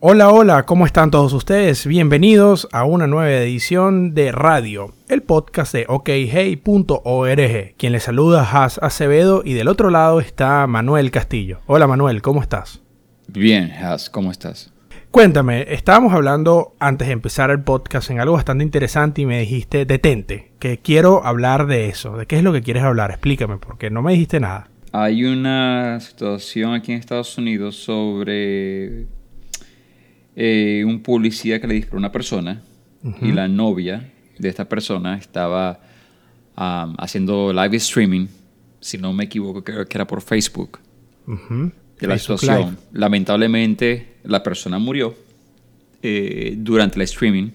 Hola, hola, ¿cómo están todos ustedes? Bienvenidos a una nueva edición de Radio, el podcast de okhey.org. Quien les saluda Has Acevedo y del otro lado está Manuel Castillo. Hola Manuel, ¿cómo estás? Bien, Has, ¿cómo estás? Cuéntame, estábamos hablando antes de empezar el podcast en algo bastante interesante y me dijiste, detente, que quiero hablar de eso. ¿De qué es lo que quieres hablar? Explícame, porque no me dijiste nada. Hay una situación aquí en Estados Unidos sobre eh, un policía que le disparó a una persona y la novia de esta persona estaba haciendo live streaming, si no me equivoco, creo que era por Facebook, de la situación. Lamentablemente, la persona murió eh, durante el streaming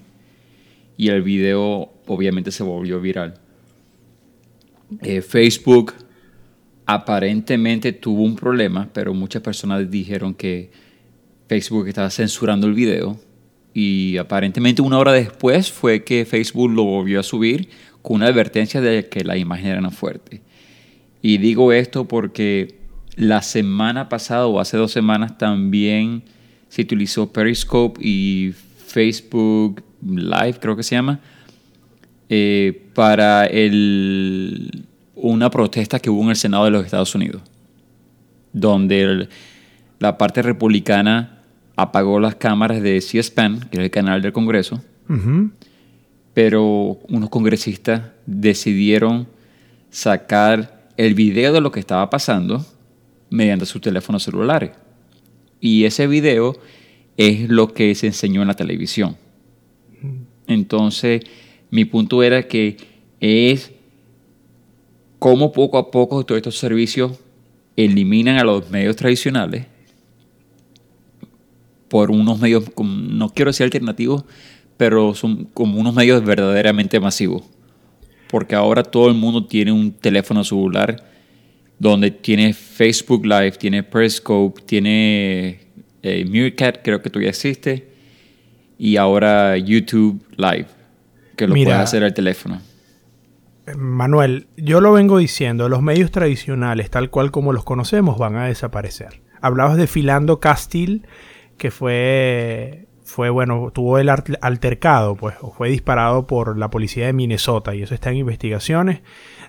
y el video obviamente se volvió viral. Eh, Facebook aparentemente tuvo un problema, pero muchas personas dijeron que Facebook estaba censurando el video y aparentemente una hora después fue que Facebook lo volvió a subir con una advertencia de que la imagen era fuerte. Y digo esto porque la semana pasada o hace dos semanas también se utilizó Periscope y Facebook Live, creo que se llama, eh, para una protesta que hubo en el Senado de los Estados Unidos, donde la parte republicana apagó las cámaras de C-SPAN, que es el canal del Congreso, pero unos congresistas decidieron sacar el video de lo que estaba pasando mediante sus teléfonos celulares. Y ese video es lo que se enseñó en la televisión. Entonces, mi punto era que es cómo poco a poco todos estos servicios eliminan a los medios tradicionales por unos medios, no quiero decir alternativos, pero son como unos medios verdaderamente masivos. Porque ahora todo el mundo tiene un teléfono celular donde tiene Facebook Live, tiene Periscope, tiene eh, Meerkat, creo que todavía existe, y ahora YouTube Live, que lo puede hacer al teléfono. Manuel, yo lo vengo diciendo, los medios tradicionales, tal cual como los conocemos, van a desaparecer. Hablabas de Filando Castil que fue, fue bueno, tuvo el altercado, pues, o fue disparado por la policía de Minnesota y eso está en investigaciones.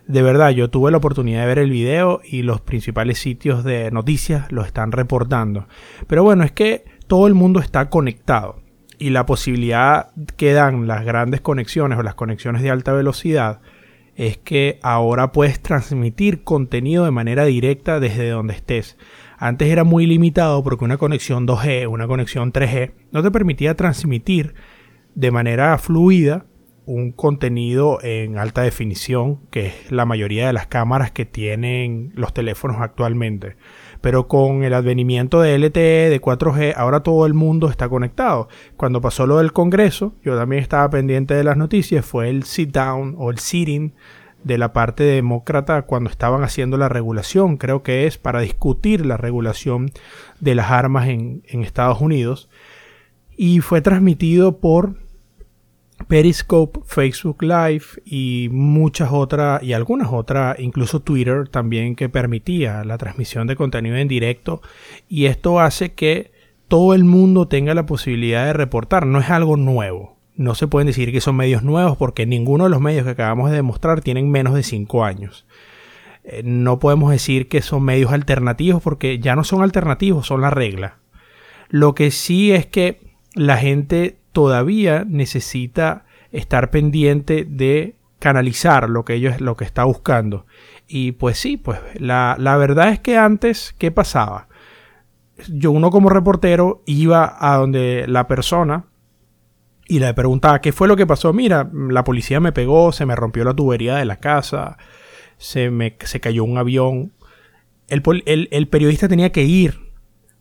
De verdad, yo tuve la oportunidad de ver el video y los principales sitios de noticias lo están reportando. Pero bueno, es que todo el mundo está conectado y la posibilidad que dan las grandes conexiones o las conexiones de alta velocidad es que ahora puedes transmitir contenido de manera directa desde donde estés. Antes era muy limitado porque una conexión 2G, una conexión 3G, no te permitía transmitir de manera fluida un contenido en alta definición, que es la mayoría de las cámaras que tienen los teléfonos actualmente. Pero con el advenimiento de LTE, de 4G, ahora todo el mundo está conectado. Cuando pasó lo del Congreso, yo también estaba pendiente de las noticias, fue el sit down o el sitting de la parte demócrata cuando estaban haciendo la regulación, creo que es para discutir la regulación de las armas en, Estados Unidos. Y fue transmitido por Periscope, Facebook Live y muchas otras, y algunas otras, incluso Twitter también que permitía la transmisión de contenido en directo. Y esto hace que todo el mundo tenga la posibilidad de reportar, no es algo nuevo no se pueden decir que son medios nuevos porque ninguno de los medios que acabamos de demostrar tienen menos de 5 años. Eh, no podemos decir que son medios alternativos porque ya no son alternativos, son la regla. Lo que sí es que la gente todavía necesita estar pendiente de canalizar lo que ellos lo que está buscando. Y pues sí, pues la, la verdad es que antes, ¿qué pasaba? Yo uno como reportero iba a donde la persona y le preguntaba, ¿qué fue lo que pasó? Mira, la policía me pegó, se me rompió la tubería de la casa, se me se cayó un avión. El, el, periodista tenía que ir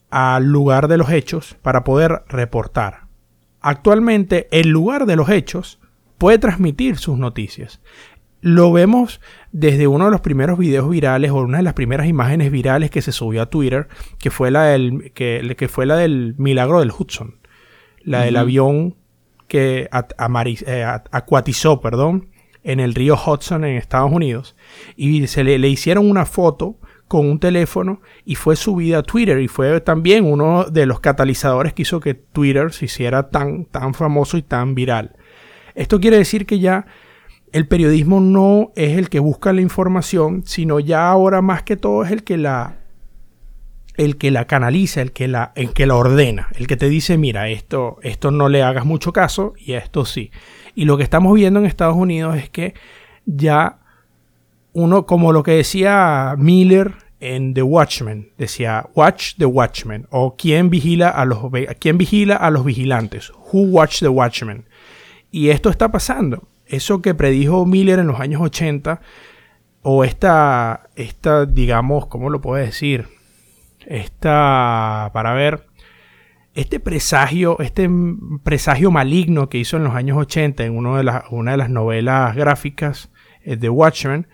al lugar de los hechos para poder reportar. Actualmente, el lugar de los hechos puede transmitir sus noticias. Lo vemos desde uno de los primeros videos virales o una de las primeras imágenes virales que se subió a Twitter, que fue la del, que, que fue la del milagro del Hudson. La del avión que eh, acuatizó perdón, en el río Hudson en Estados Unidos y se le, hicieron una foto con un teléfono y fue subida a Twitter y fue también uno de los catalizadores que hizo que Twitter se hiciera tan, tan famoso y tan viral. Esto quiere decir que ya el periodismo no es el que busca la información, sino ya ahora más que todo es el que la el que la canaliza, el que la, el que la ordena, el que te dice, mira, esto, esto no le hagas mucho caso y esto sí. Y lo que estamos viendo en Estados Unidos es que ya uno, como lo que decía Miller en The Watchmen, decía Watch the Watchmen, o quién vigila a los, quién vigila a los vigilantes, Who Watch the Watchmen. Y esto está pasando. Eso que predijo Miller en los años 80, o esta, esta digamos, ¿cómo lo puedo decir? Esta, para ver, este presagio, este presagio maligno que hizo en los años 80 en uno de las, una de las novelas gráficas de eh, Watchmen,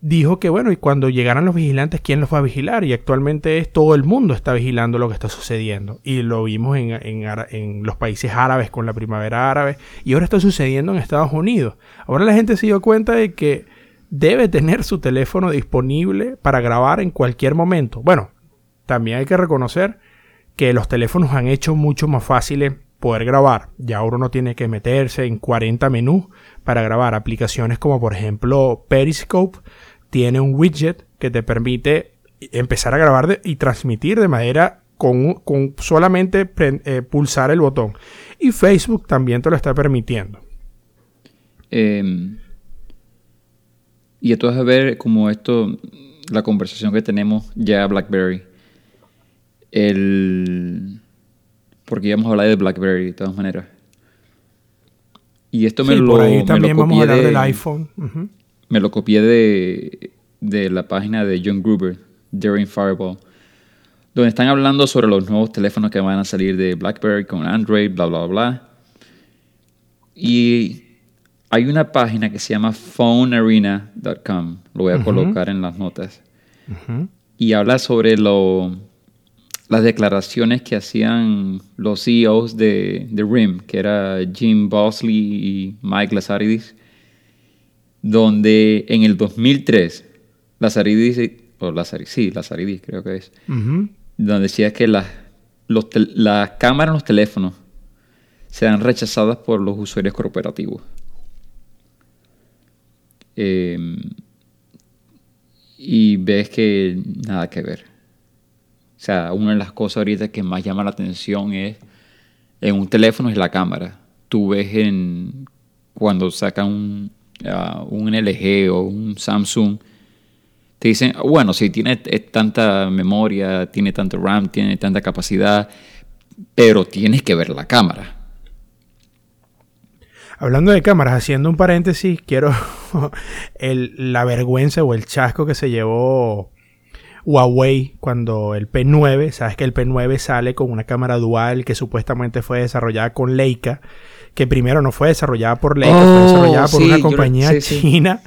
dijo que bueno, y cuando llegaran los vigilantes, ¿quién los va a vigilar? Y actualmente es todo el mundo está vigilando lo que está sucediendo. Y lo vimos en, en, los países árabes con la primavera árabe. Y ahora está sucediendo en Estados Unidos. Ahora la gente se dio cuenta de que debe tener su teléfono disponible para grabar en cualquier momento. Bueno, también hay que reconocer que los teléfonos han hecho mucho más fácil poder grabar. Ya uno no tiene que meterse en 40 menús para grabar. Aplicaciones como por ejemplo Periscope tiene un widget que te permite empezar a grabar y transmitir de manera con, solamente eh, pulsar el botón. Y Facebook también te lo está permitiendo. Em, y entonces a ver como esto, la conversación que tenemos ya BlackBerry el... Porque íbamos a hablar de BlackBerry de todas maneras. Y esto me, lo, también vamos a hablar del iPhone. Me lo copié de, de la página de John Gruber, Daring Fireball, donde están hablando sobre los nuevos teléfonos que van a salir de BlackBerry con Android, bla, bla, bla. Y hay una página que se llama phonearena.com, lo voy a colocar en las notas, y habla sobre lo las declaraciones que hacían los CEOs de, de RIM, que era Jim Bosley y Mike Lazaridis, donde en el 2003, Lazaridis, o Lazaridis, sí, Lazaridis creo que es, donde decía que las, las cámaras en los teléfonos serán rechazadas por los usuarios corporativos. Em, y ves que nada que ver. O sea, una de las cosas ahorita que más llama la atención es en un teléfono es la cámara. Tú ves en cuando sacan un, uh, un LG o un Samsung, te dicen, bueno, si tiene tanta memoria, tiene tanto RAM, tiene tanta capacidad, pero tienes que ver la cámara. Hablando de cámaras, haciendo un paréntesis, quiero el, la vergüenza o el chasco que se llevó Huawei cuando el P9, sabes que el P9 sale con una cámara dual que supuestamente fue desarrollada con Leica, que primero no fue desarrollada por Leica, fue desarrollada por una compañía china.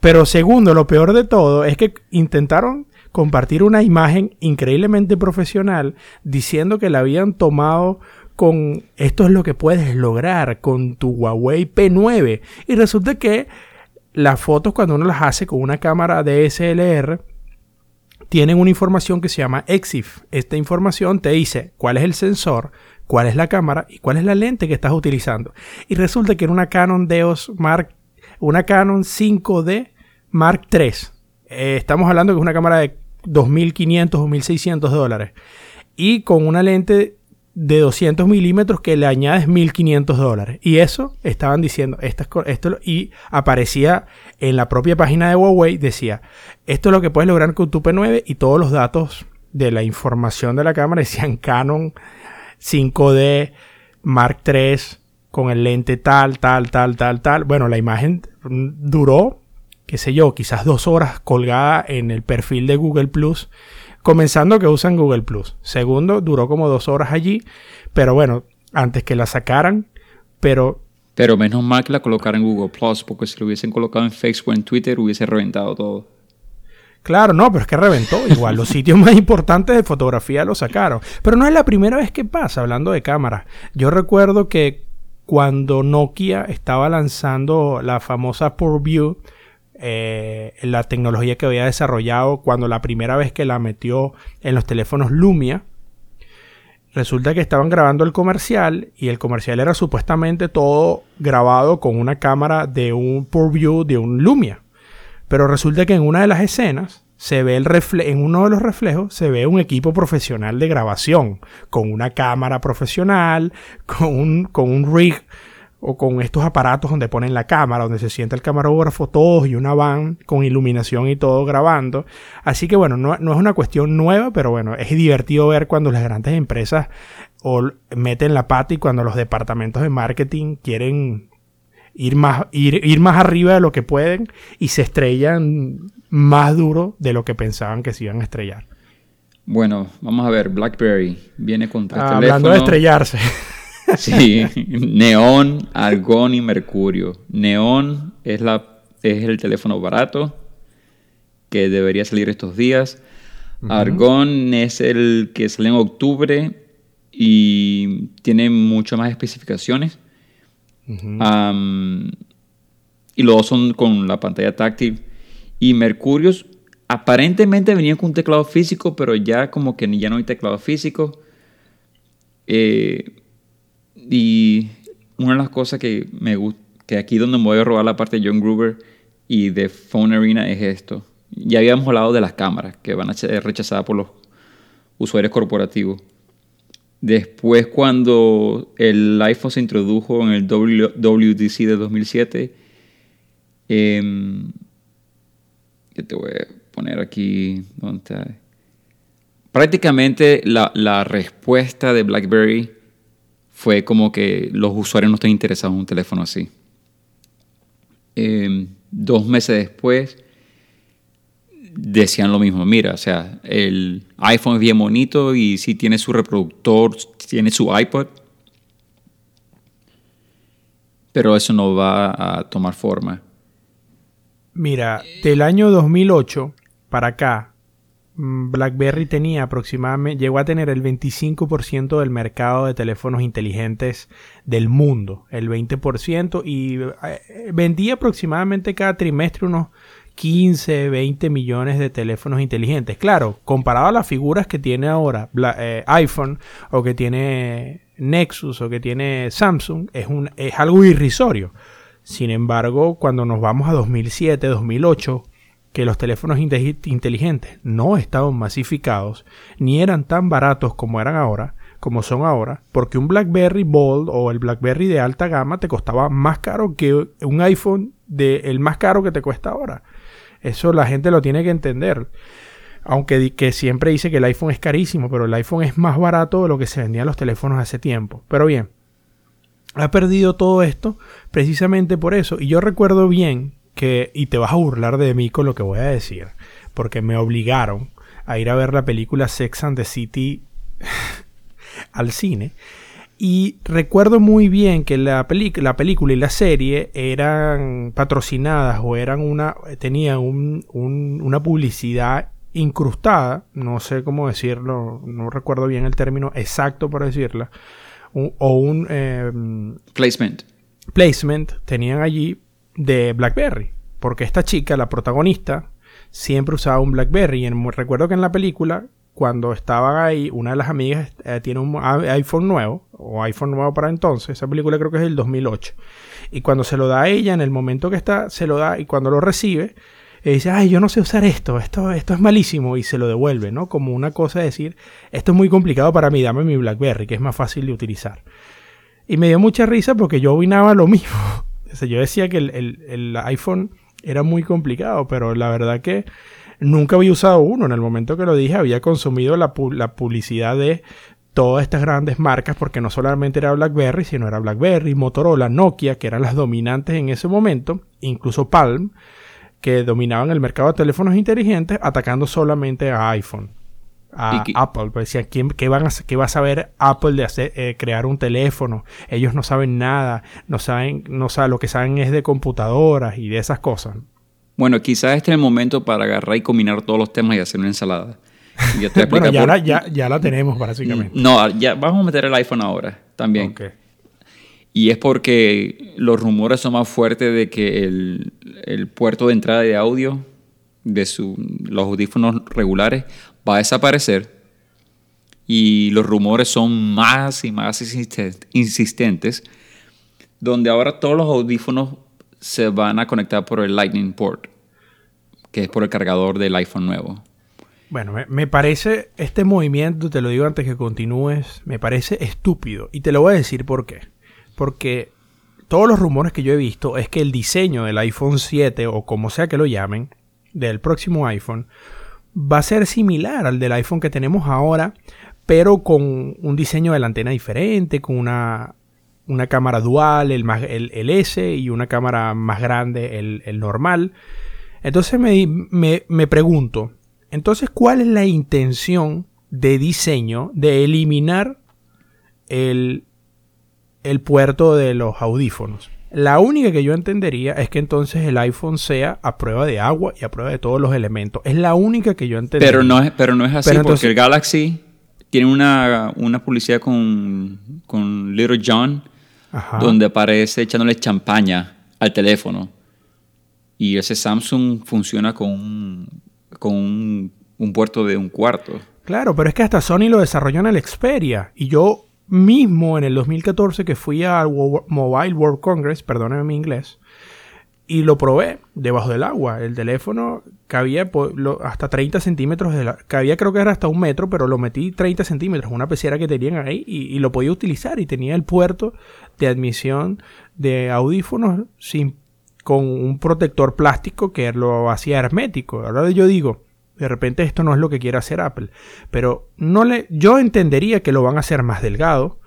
Pero segundo, lo peor de todo es que intentaron compartir una imagen increíblemente profesional diciendo que la habían tomado con esto es lo que puedes lograr con tu Huawei P9 y resulta que las fotos cuando uno las hace con una cámara DSLR tienen una información que se llama EXIF. Esta información te dice cuál es el sensor, cuál es la cámara y cuál es la lente que estás utilizando. Y resulta que en una Canon EOS Mark, una Canon 5D Mark III, eh, estamos hablando que es una cámara de 2.500 o 1.600 dólares y con una lente de 200 milímetros que le añades 1500 dólares. Y eso estaban diciendo, esto, y aparecía en la propia página de Huawei, decía, esto es lo que puedes lograr con tu P9 y todos los datos de la información de la cámara decían Canon 5D Mark III con el lente tal, tal, tal, tal, tal. Bueno, la imagen duró, qué sé yo, quizás dos horas colgada en el perfil de Google Plus Comenzando que usan Google Plus. Segundo, duró como dos horas allí. Pero bueno, antes que la sacaran. Pero. Pero menos mal que la colocaran en Google Plus, porque si lo hubiesen colocado en Facebook o en Twitter hubiese reventado todo. Claro, no, pero es que reventó. Igual los sitios más importantes de fotografía lo sacaron. Pero no es la primera vez que pasa, hablando de cámaras. Yo recuerdo que cuando Nokia estaba lanzando la famosa PureView, eh, la tecnología que había desarrollado cuando la primera vez que la metió en los teléfonos Lumia. Resulta que estaban grabando el comercial y el comercial era supuestamente todo grabado con una cámara de un PureView de un Lumia. Pero resulta que en una de las escenas se ve el en uno de los reflejos se ve un equipo profesional de grabación con una cámara profesional, con un, con un rig o con estos aparatos donde ponen la cámara, donde se sienta el camarógrafo, todos y una van con iluminación y todo grabando. Así que bueno, no, es una cuestión nueva, pero bueno, es divertido ver cuando las grandes empresas o meten la pata y cuando los departamentos de marketing quieren ir más, ir, ir más arriba de lo que pueden y se estrellan más duro de lo que pensaban que se iban a estrellar. Bueno, vamos a ver, BlackBerry viene con tres ah, Hablando de estrellarse. Sí, neón, argón y mercurio. Neón es, la, es el teléfono barato que debería salir estos días. Argón es el que sale en octubre y tiene mucho más especificaciones. y los dos son con la pantalla táctil. Y Mercurio aparentemente venía con un teclado físico, pero ya como que ya no hay teclado físico. Eh, y una de las cosas que me gusta, que aquí donde me voy a robar la parte de John Gruber y de Phone Arena es esto. Ya habíamos hablado de las cámaras, que van a ser rechazadas por los usuarios corporativos. Después, cuando el iPhone se introdujo en el WDC de 2007, eh, yo te voy a poner aquí. Prácticamente la, la respuesta de BlackBerry fue como que los usuarios no están interesados en un teléfono así. Em, dos meses después decían lo mismo, mira, o sea, el iPhone es bien bonito y sí tiene su reproductor, tiene su iPod, pero eso no va a tomar forma. Mira, del año 2008 para acá, BlackBerry tenía aproximadamente, llegó a tener el 25% del mercado de teléfonos inteligentes del mundo, el 20%, y eh, vendía aproximadamente cada trimestre unos 15, 20 millones de teléfonos inteligentes. Claro, comparado a las figuras que tiene ahora eh, iPhone o que tiene Nexus o que tiene Samsung, es, es algo irrisorio. Sin embargo, cuando nos vamos a 2007, 2008, que los teléfonos inteligentes no estaban masificados ni eran tan baratos como eran ahora, como son ahora, porque un BlackBerry Bold o el BlackBerry de alta gama te costaba más caro que un iPhone de el más caro que te cuesta ahora. Eso la gente lo tiene que entender. Aunque que siempre dice que el iPhone es carísimo, pero el iPhone es más barato de lo que se vendían los teléfonos hace tiempo. Pero bien, ha perdido todo esto precisamente por eso. Y yo recuerdo bien y te vas a burlar de mí con lo que voy a decir, porque me obligaron a ir a ver la película Sex and the City al cine. Y recuerdo muy bien que la, la película y la serie eran patrocinadas o eran una, tenían una publicidad incrustada, no sé cómo decirlo, no recuerdo bien el término exacto para decirla, o un... Em, placement. Placement, tenían allí de BlackBerry. Porque esta chica, la protagonista, siempre usaba un BlackBerry. Y recuerdo que en la película, cuando estaban ahí, una de las amigas eh, tiene un iPhone nuevo, o iPhone nuevo para entonces. Esa película creo que es del 2008. Y cuando se lo da a ella, en el momento que está, se lo da, y cuando lo recibe, dice, ay, yo no sé usar esto, esto, esto es malísimo, y se lo devuelve, ¿no? Como una cosa de decir, esto es muy complicado para mí, dame mi BlackBerry, que es más fácil de utilizar. Y me dio mucha risa porque yo opinaba lo mismo yo decía que el, iPhone era muy complicado, pero la verdad que nunca había usado uno. En el momento que lo dije, había consumido la, publicidad de todas estas grandes marcas, porque no solamente era BlackBerry, sino era BlackBerry, Motorola, Nokia, que eran las dominantes en ese momento, incluso Palm, que dominaban el mercado de teléfonos inteligentes, atacando solamente a iPhone a Apple. Pues decían, ¿qué, van a, ¿qué va a saber Apple de hacer, eh, crear un teléfono? Ellos no saben nada, no saben, no saben, lo que saben es de computadoras y de esas cosas. Bueno, quizás este es el momento para agarrar y combinar todos los temas y hacer una ensalada. bueno, ya, la, ya, la tenemos básicamente. No, ya vamos a meter el iPhone ahora también. Y es porque los rumores son más fuertes de que el, el puerto de entrada de audio de su, los audífonos regulares va a desaparecer. Y los rumores son más y más insistentes, donde ahora todos los audífonos se van a conectar por el Lightning Port, que es por el cargador del iPhone nuevo. Bueno, me, parece este movimiento, te lo digo antes que continúes, me parece estúpido. Y te lo voy a decir por qué. Porque todos los rumores que yo he visto es que el diseño del iPhone 7 o como sea que lo llamen, del próximo iPhone, va a ser similar al del iPhone que tenemos ahora, pero con un diseño de la antena diferente, con una, una cámara dual, el, el, S y una cámara más grande, el, el normal. Entonces me, me, me pregunto, entonces, ¿cuál es la intención de diseño de eliminar el, el puerto de los audífonos? La única que yo entendería es que entonces el iPhone sea a prueba de agua y a prueba de todos los elementos. Es la única que yo entendería. Pero no es, pero no es así, porque el Galaxy tiene una, publicidad con, con Little John, donde aparece echándole champaña al teléfono. Y ese Samsung funciona con con un, puerto de un cuarto. Claro, pero es que hasta Sony lo desarrolló en el Xperia. Y yo mismo en el 2014 que fui al Mobile World Congress, perdónenme mi inglés, y lo probé debajo del agua. El teléfono cabía hasta 30 centímetros, de la, cabía creo que era hasta un metro, pero lo metí 30 centímetros, una pecera que tenían ahí y, lo podía utilizar y tenía el puerto de admisión de audífonos con un protector plástico que lo hacía hermético. Ahora yo digo, de repente esto no es lo que quiere hacer Apple, pero no le, yo entendería que lo van a hacer más delgado,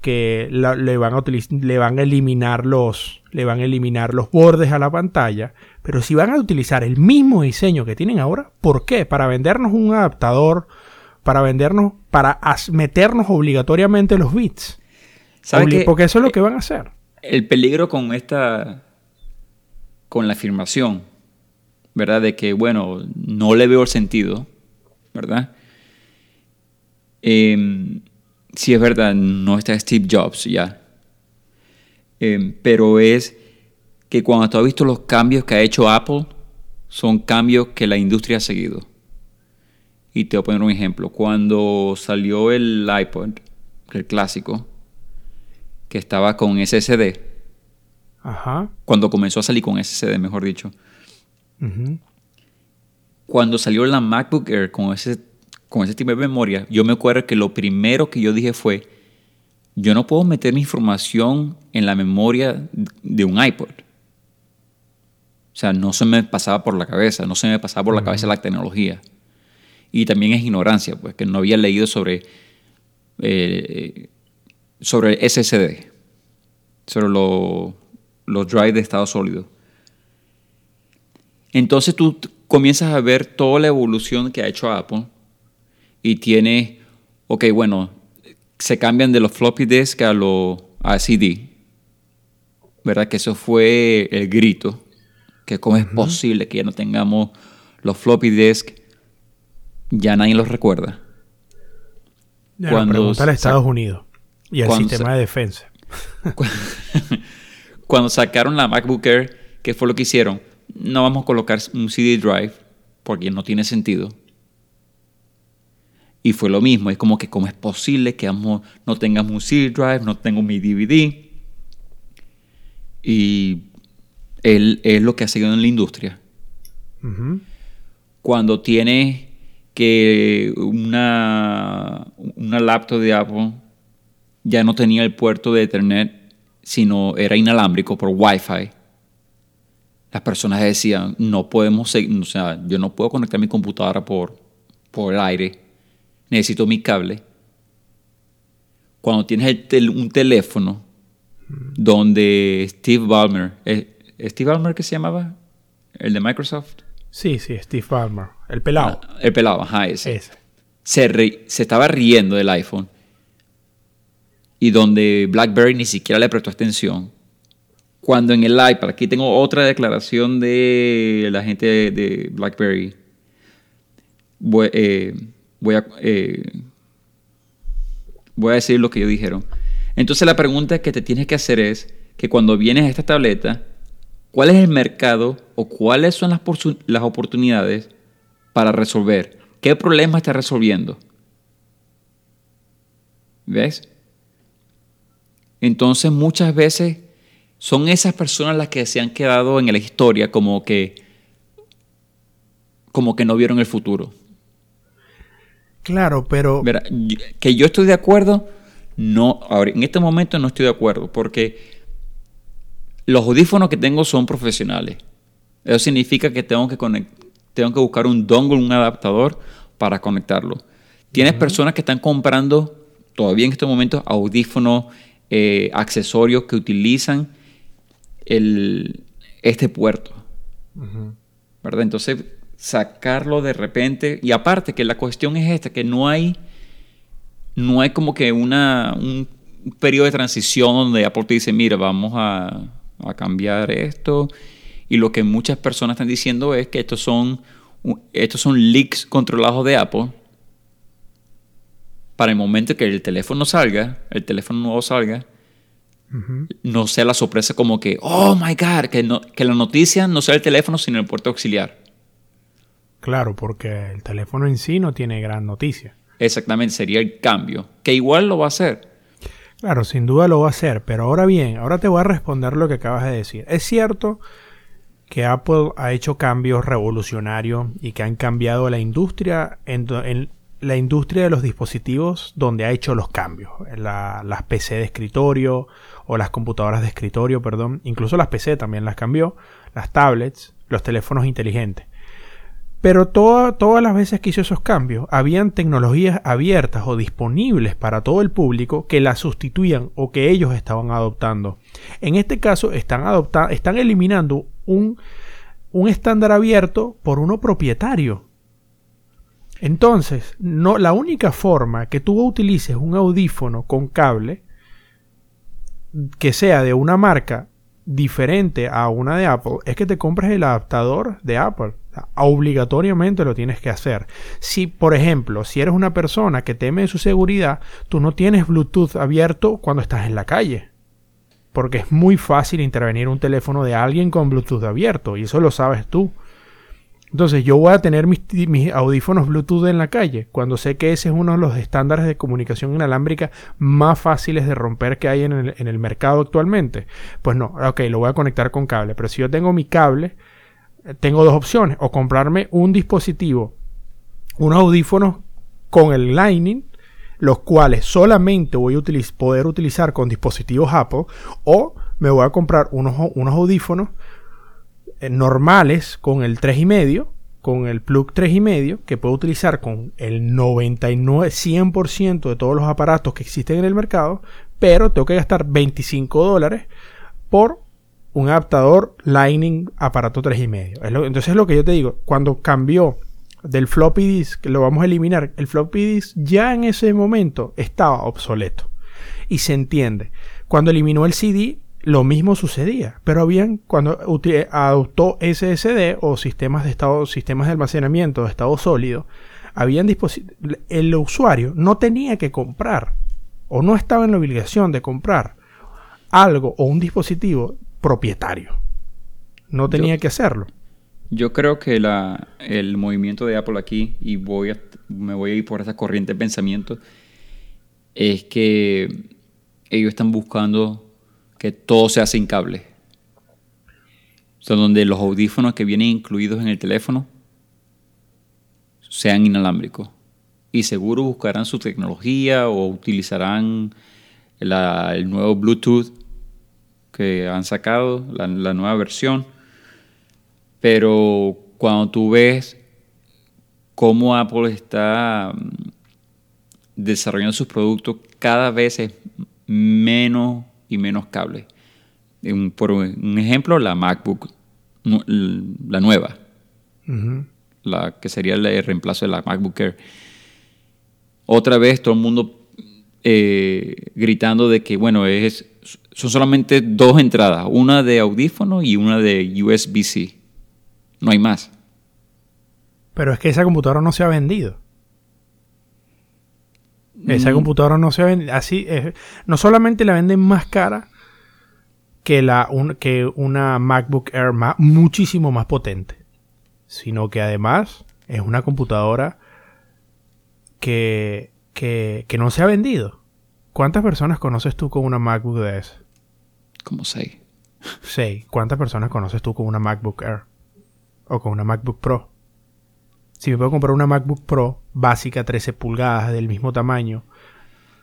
que le, van a le van a eliminar los le van a eliminar los bordes a la pantalla, pero si van a utilizar el mismo diseño que tienen ahora, ¿por qué? Para vendernos un adaptador, para vendernos, para meternos obligatoriamente los bits. Porque eso es lo que van a hacer. El peligro con esta con la afirmación, ¿verdad? De que, bueno, no le veo el sentido, ¿verdad? Em, si es verdad, no está Steve Jobs ya. Em, pero es que cuando tú has visto los cambios que ha hecho Apple, son cambios que la industria ha seguido. Y te voy a poner un ejemplo. Cuando salió el iPod, el clásico, que estaba con SSD, cuando comenzó a salir con SSD, mejor dicho. Cuando salió la MacBook Air con ese, con ese tipo de memoria, yo me acuerdo que lo primero que yo dije fue, yo no puedo meter mi información en la memoria de un iPod. O sea, no se me pasaba por la cabeza, no se me pasaba por la cabeza la tecnología. Y también es ignorancia, pues que no había leído sobre, eh, sobre SSD, sobre lo, los drives de estado sólido. Entonces tú comienzas a ver toda la evolución que ha hecho Apple y tiene, ok, bueno, se cambian de los floppy disk a los a CD, ¿verdad? Que eso fue el grito, que cómo es posible que ya no tengamos los floppy disk, ya nadie los recuerda. cuando a Estados Unidos y al sistema de defensa. Cuando sacaron la MacBook Air, ¿qué fue lo que hicieron? No vamos a colocar un CD drive porque no tiene sentido. Y fue lo mismo, es como que cómo es posible que no tengamos un CD drive, no tengo mi DVD. Y él, es lo que ha seguido en la industria. Cuando tiene que una, una laptop de Apple ya no tenía el puerto de Ethernet sino era inalámbrico por Wi-Fi. Las personas decían, no podemos seguir, o sea, yo no puedo conectar mi computadora por, por el aire, necesito mi cable. Cuando tienes un teléfono donde Steve Ballmer, ¿Steve Ballmer que se llamaba? ¿El de Microsoft? Sí, sí, Steve Ballmer, el pelado. Ah, el pelado, ajá, ese. Se, se estaba riendo del iPhone y donde BlackBerry ni siquiera le prestó atención. Cuando en el iPad, aquí tengo otra declaración de la gente de, BlackBerry. Voy, eh, eh, voy a decir lo que ellos dijeron. Entonces la pregunta que te tienes que hacer es que cuando vienes a esta tableta, ¿cuál es el mercado o cuáles son las, las oportunidades para resolver? ¿Qué problema está resolviendo? ¿Ves? Entonces muchas veces son esas personas las que se han quedado en la historia como que como que no vieron el futuro. Claro, pero que yo estoy de acuerdo, no, ahora en este momento no estoy de acuerdo porque los audífonos que tengo son profesionales. Eso significa que tengo que tengo que buscar un dongle, un adaptador para conectarlo. Tienes personas que están comprando todavía en este momento audífonos, eh, accesorios que utilizan el, este puerto. ¿Verdad? Entonces, sacarlo de repente. Y aparte que la cuestión es esta, que no hay, no hay como que una, un periodo de transición donde Apple te dice, mira, vamos a, a cambiar esto. Y lo que muchas personas están diciendo es que estos son, estos son leaks controlados de Apple para el momento que el teléfono salga, el teléfono nuevo salga, no sea la sorpresa como que, oh my God, que, no, que la noticia no sea el teléfono, sino el puerto auxiliar. Claro, porque el teléfono en sí no tiene gran noticia. Exactamente, sería el cambio, que igual lo va a hacer. Claro, sin duda lo va a hacer, pero ahora bien, ahora te voy a responder lo que acabas de decir. Es cierto que Apple ha hecho cambios revolucionarios y que han cambiado la industria en, en la industria de los dispositivos donde ha hecho los cambios. las PC de escritorio o las computadoras de escritorio, perdón. Incluso las PC también las cambió. Las tablets, los teléfonos inteligentes. Pero todas las veces que hizo esos cambios, habían tecnologías abiertas o disponibles para todo el público que las sustituían o que ellos estaban adoptando. En este caso, están, eliminando un estándar abierto por uno propietario. Entonces, no, la única forma que tú utilices un audífono con cable que sea de una marca diferente a una de Apple es que te compres el adaptador de Apple. Obligatoriamente lo tienes que hacer. Si, por ejemplo, si eres una persona que teme su seguridad, tú no tienes Bluetooth abierto cuando estás en la calle. Porque es muy fácil intervenir un teléfono de alguien con Bluetooth abierto y eso lo sabes tú. Entonces yo voy a tener mis, audífonos Bluetooth en la calle, cuando sé que ese es uno de los estándares de comunicación inalámbrica más fáciles de romper que hay en el, mercado actualmente. Pues no, ok, lo voy a conectar con cable, pero si yo tengo mi cable, eh, tengo dos opciones, o comprarme un dispositivo, unos audífonos con el Lightning, los cuales solamente voy a poder utilizar con dispositivos Apple, o me voy a comprar unos, audífonos normales con el 3,5, con el plug 3,5, que puedo utilizar con el 99, 100% de todos los aparatos que existen en el mercado, pero tengo que gastar 25 dólares por un adaptador Lightning aparato 3,5. Entonces es lo que yo te digo, cuando cambió del floppy disk, lo vamos a eliminar, el floppy disk ya en ese momento estaba obsoleto. Y se entiende. Cuando eliminó el CD, lo mismo sucedía, pero habían cuando adoptó SSD o sistemas de estado, sistemas de almacenamiento de estado sólido, habían el usuario no tenía que comprar o no estaba en la obligación de comprar algo o un dispositivo propietario. No tenía que hacerlo. Yo creo que el movimiento de Apple aquí, y voy me voy a ir por esa corriente de pensamiento, es que ellos están buscando que todo sea sin cable. O sea, donde los audífonos que vienen incluidos en el teléfono sean inalámbricos. Y seguro buscarán su tecnología o utilizarán el nuevo Bluetooth que han sacado, la, la nueva versión. Pero cuando tú ves cómo Apple está mm, desarrollando sus productos, cada vez es menos y menos cable. por un ejemplo, la MacBook, la nueva, la que sería el reemplazo de la MacBook Air. Otra vez todo el mundo eh, gritando de que, bueno, es, son solamente dos entradas, una de audífono y una de USB-C. No hay más. Pero es que esa computadora no se ha vendido. Esa Mm. computadora no se vende así. no solamente la venden más cara que, la, un- que una MacBook Air ma- muchísimo más potente, sino que además es una computadora que, que, que no se ha vendido. ¿Cuántas personas conoces tú con una MacBook de esa? Como seis. 6. ¿Cuántas personas conoces tú con una MacBook Air? O con una MacBook Pro. Si me puedo comprar una MacBook Pro básica 13 pulgadas del mismo tamaño.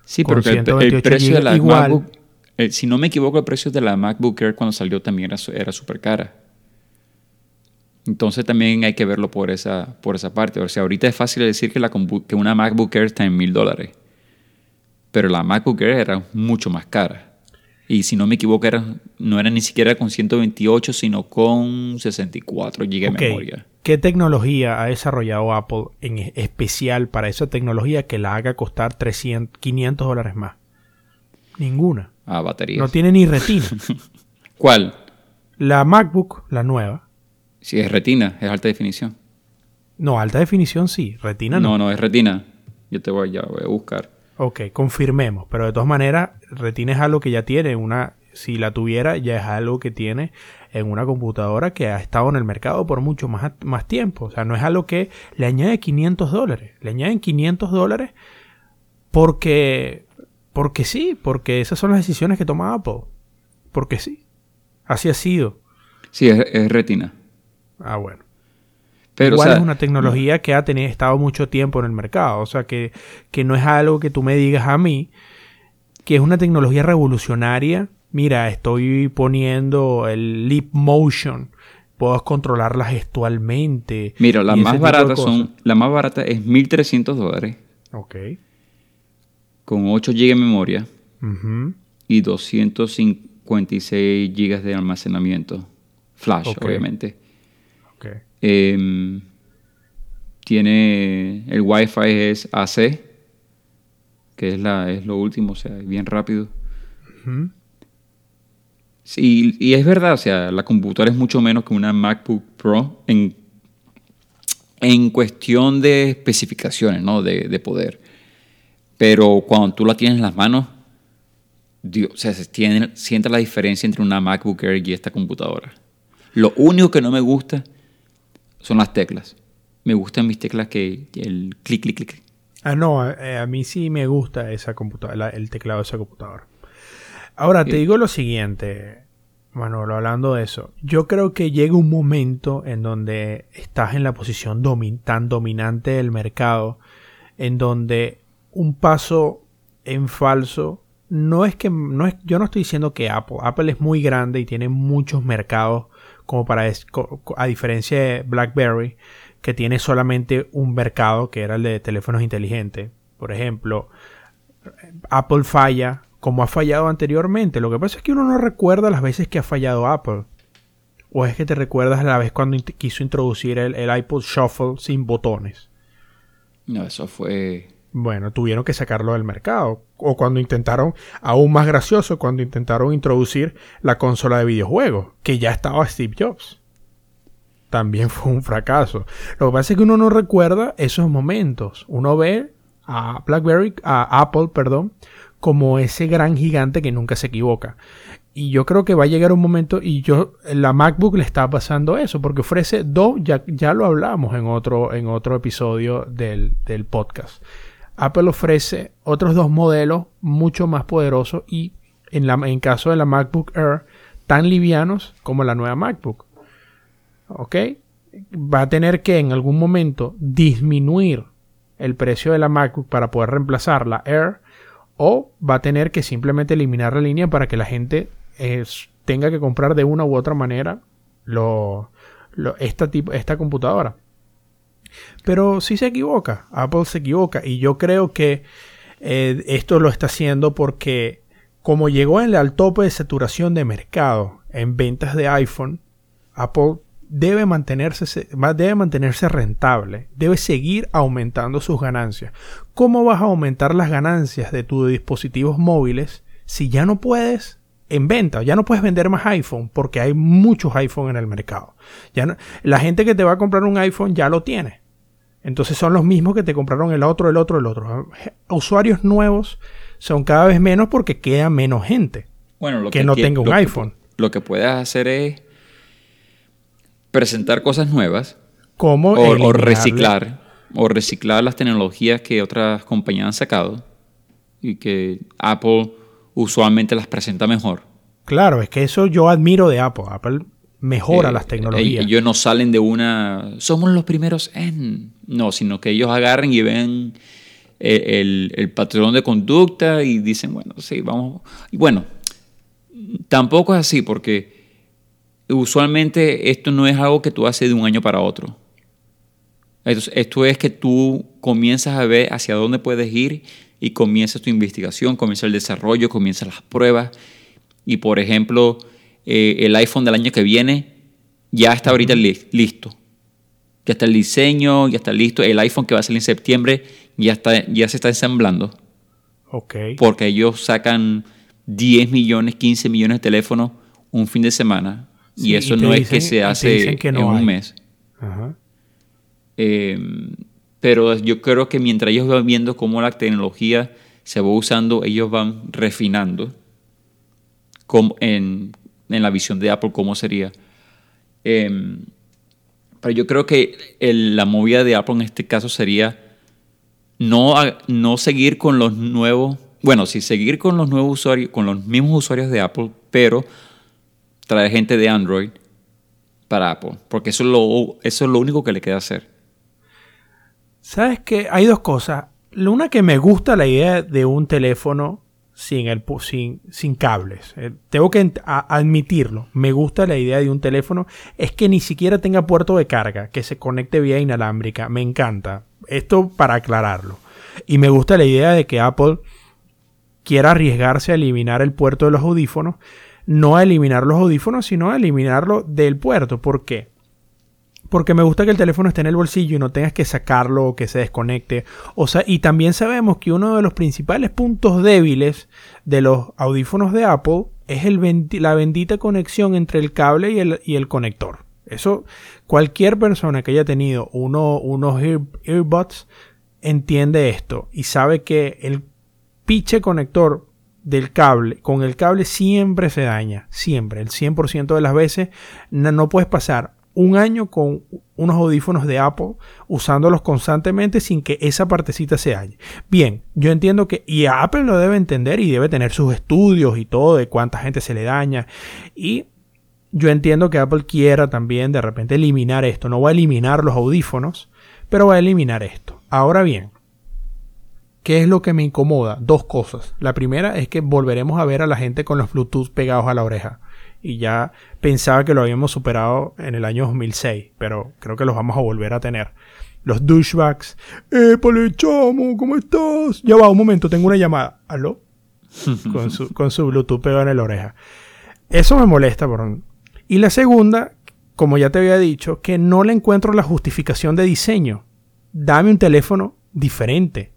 Sí, pero el, el 128 precio de la igual. MacBook, eh, si no me equivoco, el precio de la MacBook Air cuando salió también era, era súper cara. Entonces también hay que verlo por esa, por esa parte. O sea, ahorita es fácil decir que, la, que una MacBook Air está en mil dólares. Pero la MacBook Air era mucho más cara. Y si no me equivoco, era, no era ni siquiera con 128, sino con 64 GB de memoria. ¿Qué tecnología ha desarrollado Apple en especial para esa tecnología que la haga costar 300, 500 dólares más? Ninguna. Ah, baterías. No tiene ni retina. ¿Cuál? la MacBook, la nueva. Si es retina, es alta definición. No, alta definición sí. Retina no. No, no, es retina. Yo te voy, ya voy a buscar. Ok, confirmemos. Pero de todas maneras, retina es algo que ya tiene. Una, si la tuviera, ya es algo que tiene en una computadora que ha estado en el mercado por mucho más, más tiempo. O sea, no es algo que le añade 500 dólares. Le añaden 500 dólares porque, porque sí, porque esas son las decisiones que toma Apple. Porque sí. Así ha sido. Sí, es, es retina. Ah, bueno. Pero, Igual o sea, es una tecnología que ha tenido, estado mucho tiempo en el mercado. O sea, que, que no es algo que tú me digas a mí, que es una tecnología revolucionaria. Mira, estoy poniendo el Leap Motion. Puedo controlarla gestualmente. Mira, ese más cosas. son. La más barata es 1300 dólares Ok. con 8 GB de memoria Ujú. y 256 GB de almacenamiento. Flash, obviamente. Ok. Em, tiene. El Wi-Fi es AC, que es, la, es lo último, o sea, es bien rápido. Ujú. Sí, y es verdad, o sea, la computadora es mucho menos que una MacBook Pro en, en cuestión de especificaciones, ¿no? De, de poder. Pero cuando tú la tienes en las manos, Dios, o sea, se siente la diferencia entre una MacBook Air y esta computadora. Lo único que no me gusta son las teclas. Me gustan mis teclas que el clic, clic, clic. clic. Ah, no, eh, a mí sí me gusta esa computadora, el teclado de esa computadora. Ahora, te digo lo siguiente, Manuel, hablando de eso. Yo creo que llega un momento en donde estás en la posición domin- tan dominante del mercado, en donde un paso en falso no es que no es yo no estoy diciendo que Apple Apple es muy grande y tiene muchos mercados como para a diferencia de BlackBerry que tiene solamente un mercado que era el de teléfonos inteligentes por ejemplo Apple falla como ha fallado anteriormente lo que pasa es que uno no recuerda las veces que ha fallado Apple o es que te recuerdas la vez cuando int- quiso introducir el, el iPod Shuffle sin botones No, eso fue... bueno, tuvieron que sacarlo del mercado. O cuando intentaron, aún más gracioso, cuando intentaron introducir la consola de videojuegos, que ya estaba Steve Jobs. También fue un fracaso. Lo que pasa es que uno no recuerda esos momentos. Uno ve a BlackBerry, a Apple, perdón, como ese gran gigante que nunca se equivoca. Y yo creo que va a llegar un momento, y yo, la MacBook le está pasando eso, porque ofrece dos, ya, ya lo hablamos en otro, en otro episodio del, del podcast. Apple ofrece otros dos modelos mucho más poderosos y en, la, en caso de la MacBook Air, tan livianos como la nueva MacBook. ¿Ok? Va a tener que en algún momento disminuir el precio de la MacBook para poder reemplazar la Air o va a tener que simplemente eliminar la línea para que la gente es- tenga que comprar de una u otra manera esta, computadora. Pero sí se equivoca, Apple se equivoca y yo creo que eh, esto lo está haciendo porque como llegó en el al tope de saturación de mercado en ventas de iPhone, Apple debe mantenerse, debe mantenerse rentable, debe seguir aumentando sus ganancias. ¿Cómo vas a aumentar las ganancias de tus dispositivos móviles si ya no puedes en venta, ya no puedes vender más iPhone porque hay muchos iPhone en el mercado? Ya no- la gente que te va a comprar un iPhone ya lo tiene. Entonces son los mismos que te compraron el otro, el otro, el otro. Usuarios nuevos son cada vez menos porque queda menos gente bueno, lo que, no tenga un iPhone. lo que puedes hacer es presentar cosas nuevas Como o, reciclar o reciclar las tecnologías que otras compañías han sacado y que Apple usualmente las presenta mejor. Claro, es que eso yo admiro de Apple. Apple mejora Eh, las tecnologías. Ellos no salen de una. Somos los primeros en. No, sino que ellos agarran y ven el, el- el patrón de conducta y dicen, bueno, sí, vamos. Y bueno, tampoco es así, porque usualmente esto no es algo que tú haces de un año para otro. Esto, esto es que tú comienzas a ver hacia dónde puedes ir y comienzas tu investigación, comienza el desarrollo, comienzas las pruebas. Y por ejemplo, eh, el iPhone del año que viene ya está ahorita li- listo. Ya está el diseño, ya está listo. El iPhone que va a salir en septiembre ya, está, ya se está ensamblando. ok. Porque ellos sacan 10 millones, 15 millones de teléfonos un fin de semana. Sí, y eso y no es que se hace dicen que no en un mes. Ajá. Eh, pero yo creo que mientras ellos van viendo cómo la tecnología se va usando, ellos van refinando cómo- en, en la visión de Apple cómo sería. Eh, pero yo creo que el- la movida de Apple en este caso sería no, no seguir con los nuevos, bueno, sí seguir con los nuevos usuarios, con los mismos usuarios de Apple, pero traer gente de Android para Apple, porque eso es lo, eso es lo único que le queda hacer. ¿Sabes qué? Hay dos cosas. Una que me gusta la idea de un teléfono sin, el, sin, sin cables. Eh, tengo que admitirlo. Me gusta la idea de un teléfono. Es que ni siquiera tenga puerto de carga, que se conecte vía inalámbrica. Me encanta. Esto para aclararlo. Y me gusta la idea de que Apple quiera arriesgarse a eliminar el puerto de los audífonos. No a eliminar los audífonos, sino a eliminarlo del puerto. ¿Por qué? Porque me gusta que el teléfono esté en el bolsillo y no tengas que sacarlo o que se desconecte. O sea, y también sabemos que uno de los principales puntos débiles de los audífonos de Apple es la bendita conexión entre el cable y el, conector. Eso, cualquier persona que haya tenido uno, unos ear- earbuds entiende esto y sabe que el piche conector del cable, con el cable siempre se daña, siempre, el 100% de las veces no, no puedes pasar un año con unos audífonos de Apple usándolos constantemente sin que esa partecita se dañe. Bien, yo entiendo que, y Apple lo debe entender y debe tener sus estudios y todo de cuánta gente se le daña. Y yo entiendo que Apple quiera también de repente eliminar esto. No va a eliminar los audífonos, pero va a eliminar esto. Ahora bien, ¿Qué es lo que me incomoda? Dos cosas. La primera es que volveremos a ver a la gente con los Bluetooth pegados a la oreja. Y ya pensaba que lo habíamos superado en el año 2006, pero creo que los vamos a volver a tener. Los douchebags. ¡Eh, chamo! ¿Cómo estás? Ya va, un momento, tengo una llamada. ¿Aló? con, su, con su Bluetooth pegado en la oreja. Eso me molesta, por... Y la segunda, como ya te había dicho, que no le encuentro la justificación de diseño. Dame un teléfono diferente.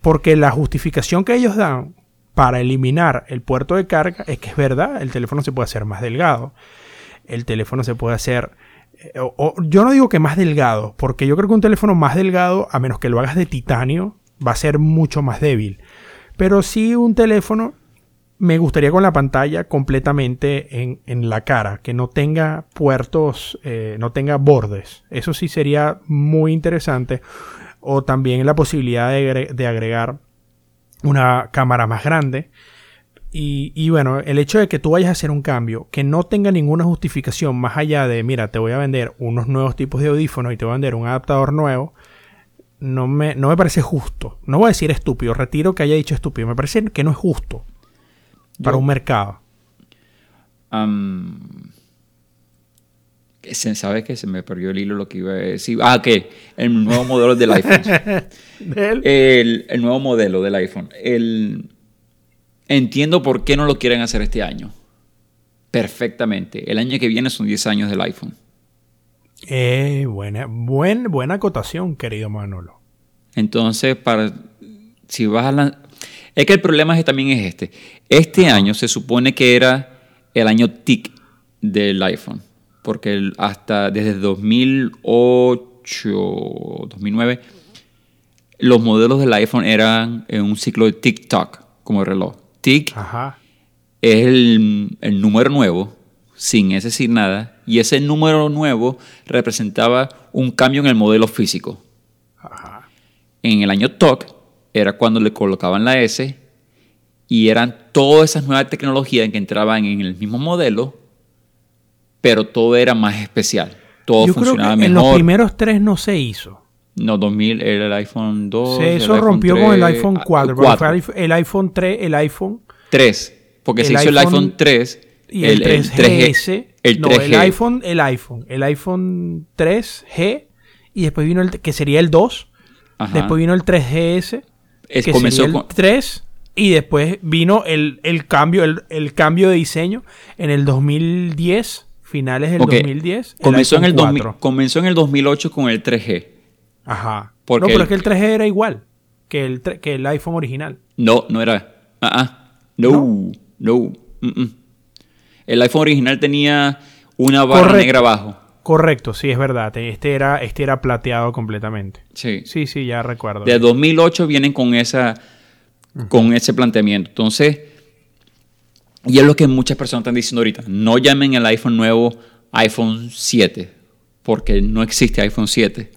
Porque la justificación que ellos dan para eliminar el puerto de carga es que es verdad, el teléfono se puede hacer más delgado. El teléfono se puede hacer... eh, yo no digo que más delgado, porque yo creo que un teléfono más delgado, a menos que lo hagas de titanio, va a ser mucho más débil. Pero sí un teléfono me gustaría con la pantalla completamente en, en la cara, que no tenga puertos, eh, no tenga bordes. Eso sí sería muy interesante. O también la posibilidad de, de agregar una cámara más grande. Y, y bueno, el hecho de que tú vayas a hacer un cambio que no tenga ninguna justificación más allá de, mira, te voy a vender unos nuevos tipos de audífonos y te voy a vender un adaptador nuevo, no me, no me parece justo. No voy a decir estúpido, retiro que haya dicho estúpido. Me parece que no es justo para Yo- un mercado. Se, ¿Sabes que Se me perdió el hilo lo que iba a decir. Ah, que el nuevo modelo del iPhone. El, el nuevo modelo del iPhone. El, entiendo por qué no lo quieren hacer este año. Perfectamente. El año que viene son 10 años del iPhone. Eh, buena, buen, buena acotación, querido Manolo. Entonces, para si vas a lan- es que el problema es también es este. Este año se supone que era el año TIC del iPhone, porque el- hasta desde 2008 2008, 2009, los modelos del iPhone eran en un ciclo de TikTok como reloj. Tick es el, el número nuevo, sin ese decir nada, y ese número nuevo representaba un cambio en el modelo físico. En el año TOC era cuando le colocaban la S y eran todas esas nuevas tecnologías que entraban en el mismo modelo, pero todo era más especial. Todo funcionaba mejor. En los primeros tres no se hizo. No, 2000 era el iPhone 2. eso rompió con el iPhone 4. Ah, el iPhone 3, el iPhone 3. Porque se hizo el iPhone 3 y el, 3GS. El, no, el iPhone, el iPhone. El iPhone 3G. Y después vino el que sería el 2. Después vino el 3GS. que comenzó sería el 3. Y después vino el, cambio, el, cambio de diseño en el 2010. Finales del 2010. Comenzó en, el 2000, comenzó en el 2008 con el 3G. Ajá. Porque no, pero es que el 3G era igual que el, que el iPhone original. No, no era. Ah, ah. No, no. El iPhone original tenía una barra negra abajo. Correcto, sí, es verdad. Este era, este era plateado completamente. Sí. Sí, sí, ya recuerdo. De 2008 vienen con, esa, con ese planteamiento. Entonces, y es lo que muchas personas están diciendo ahorita. No llamen el iPhone nuevo iPhone 7, porque no existe iPhone 7.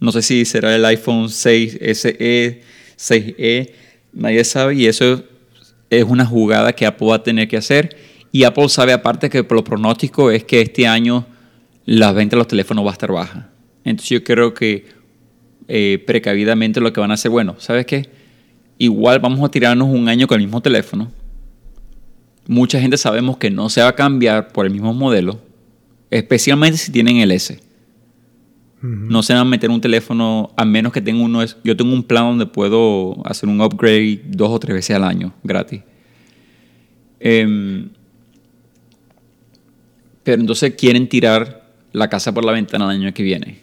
No sé si será el iPhone 6 SE, 6E, nadie sabe. Y eso es una jugada que Apple va a tener que hacer y Apple sabe aparte que por lo pronóstico es que este año la venta de los teléfonos va a estar baja. Entonces yo creo que eh, precavidamente lo que van a hacer, bueno, ¿sabes qué? Igual vamos a tirarnos un año con el mismo teléfono. Mucha gente sabemos que no se va a cambiar por el mismo modelo, especialmente si tienen el S. No se van a meter un teléfono a menos que tenga uno. Yo tengo un plan donde puedo hacer un upgrade dos o tres veces al año gratis. Eh, pero entonces quieren tirar la casa por la ventana el año que viene.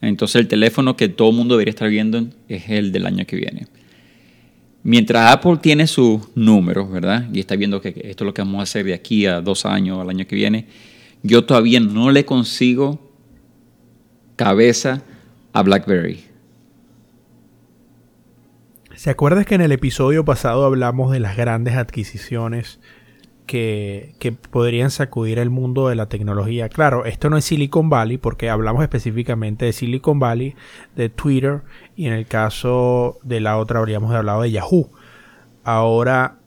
Entonces el teléfono que todo el mundo debería estar viendo es el del año que viene. Mientras Apple tiene sus números, ¿verdad? Y está viendo que esto es lo que vamos a hacer de aquí a dos años, al año que viene, yo todavía no le consigo cabeza a BlackBerry. ¿Se acuerdas que en el episodio pasado hablamos de las grandes adquisiciones que, podrían sacudir el mundo de la tecnología. Claro, esto no es Silicon Valley porque hablamos específicamente de Silicon Valley, de Twitter y en el caso de la otra habríamos hablado de Yahoo. Ahora